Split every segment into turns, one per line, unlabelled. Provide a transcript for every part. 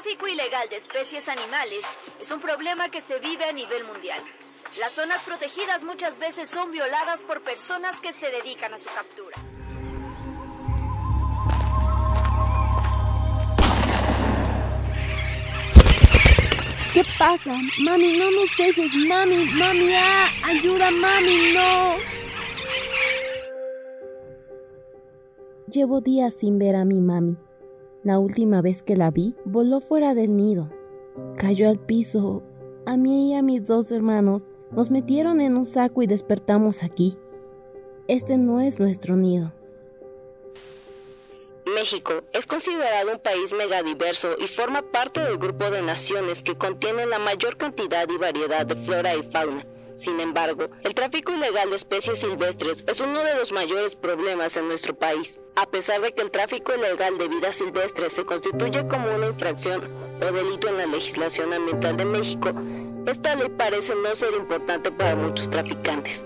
tráfico ilegal de especies animales es un problema que se vive a nivel mundial. Las zonas protegidas muchas veces son violadas por personas que se dedican a su captura.
¿Qué pasa? Mami, no nos dejes. Mami, mami, ah, ayuda, mami, no. Llevo días sin ver a mi mami. La última vez que la vi, voló fuera del nido. Cayó al piso. A mí y a mis dos hermanos nos metieron en un saco y despertamos aquí. Este no es nuestro nido.
México es considerado un país megadiverso y forma parte del grupo de naciones que contienen la mayor cantidad y variedad de flora y fauna. Sin embargo, el tráfico ilegal de especies silvestres es uno de los mayores problemas en nuestro país. A pesar de que el tráfico ilegal de vida silvestre se constituye como una infracción o delito en la legislación ambiental de México, esta ley parece no ser importante para muchos traficantes.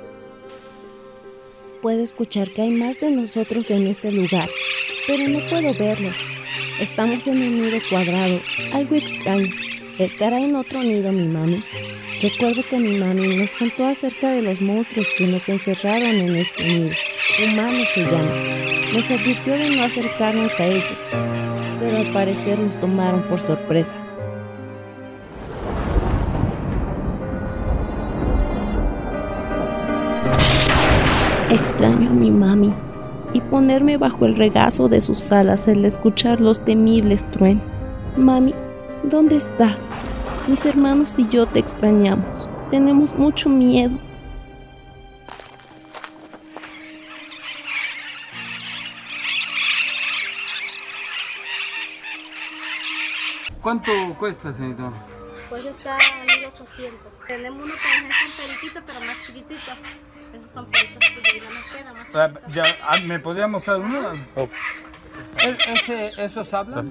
Puedo escuchar que hay más de nosotros en este lugar, pero no puedo verlos. Estamos en un nido cuadrado, algo extraño. ¿Estará en otro nido mi mami? Recuerdo que mi mami nos contó acerca de los monstruos que nos encerraron en este nido. Humanos se llama. Nos advirtió de no acercarnos a ellos, pero al parecer nos tomaron por sorpresa. Extraño a mi mami y ponerme bajo el regazo de sus alas al escuchar los temibles truenos. Mami, ¿dónde está? Mis hermanos y yo te extrañamos. Tenemos mucho miedo.
¿Cuánto cuesta, señorita?
Pues está a 1800. Tenemos uno que es un periquito, pero más chiquitito. Esos son periquitos que ya nos queda más
Ah,
chiquitos.
ya, ah, ¿Me podría mostrar uno? ¿Es- ese- ¿Esos hablan?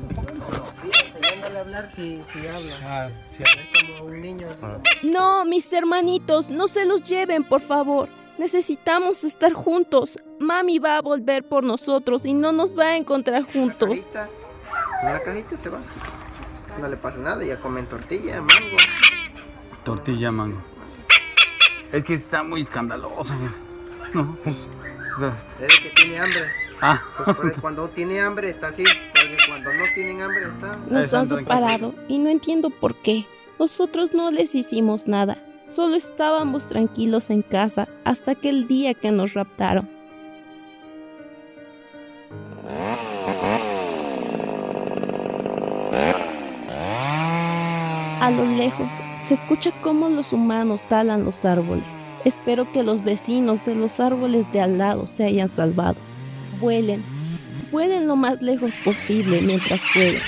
A hablar si, si habla.
Ah, sí.
Es como un niño. así como-
No, mis hermanitos, no se los lleven, por favor. Necesitamos estar juntos. Mami va a volver por nosotros y no nos va a encontrar juntos.
Cajita. En una cajita se va. No le pasa nada, ya comen tortilla, mango.
Tortilla mango. Es que está muy escandaloso. No.
Es que tiene hambre.
Ah,
Pues cuando tiene hambre está así. Porque cuando no tienen hambre está.
Nos han separado y no entiendo por qué. Nosotros no les hicimos nada. Solo estábamos tranquilos en casa hasta que el día que nos raptaron. A lo lejos se escucha cómo los humanos talan los árboles. Espero que los vecinos de los árboles de al lado se hayan salvado. Vuelen, vuelen lo más lejos posible mientras pueden.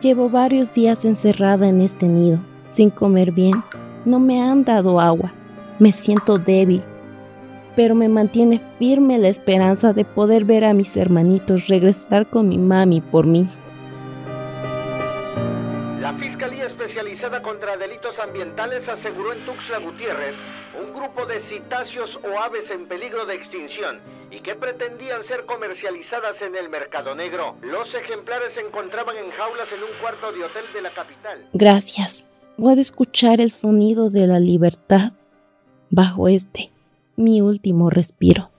Llevo varios días encerrada en este nido, sin comer bien. No me han dado agua. Me siento débil, pero me mantiene firme la esperanza de poder ver a mis hermanitos regresar con mi mami por mí.
Especializada contra Delitos Ambientales aseguró en Tuxtla Gutiérrez un grupo de citáceos o aves en peligro de extinción y que pretendían ser comercializadas en el mercado negro. Los ejemplares se encontraban en jaulas en un cuarto de hotel de la capital.
Gracias. Puedo escuchar el sonido de la libertad bajo este, mi último respiro.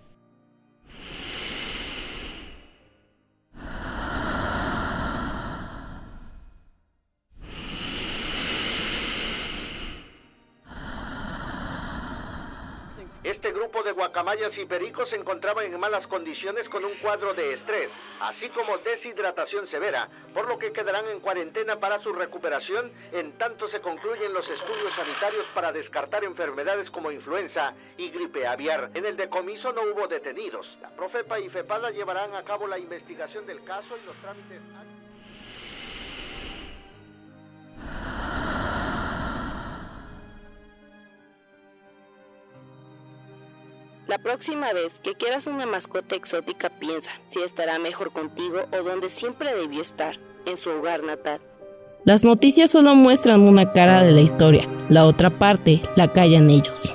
Este grupo de guacamayas y pericos se encontraban en malas condiciones con un cuadro de estrés, así como deshidratación severa, por lo que quedarán en cuarentena para su recuperación en tanto se concluyen los estudios sanitarios para descartar enfermedades como influenza y gripe aviar. En el decomiso no hubo detenidos. La Profepa y FEPALA llevarán a cabo la investigación del caso y los trámites.
La próxima vez que quieras una mascota exótica piensa si estará mejor contigo o donde siempre debió estar, en su hogar natal.
Las noticias solo muestran una cara de la historia, la otra parte la callan ellos.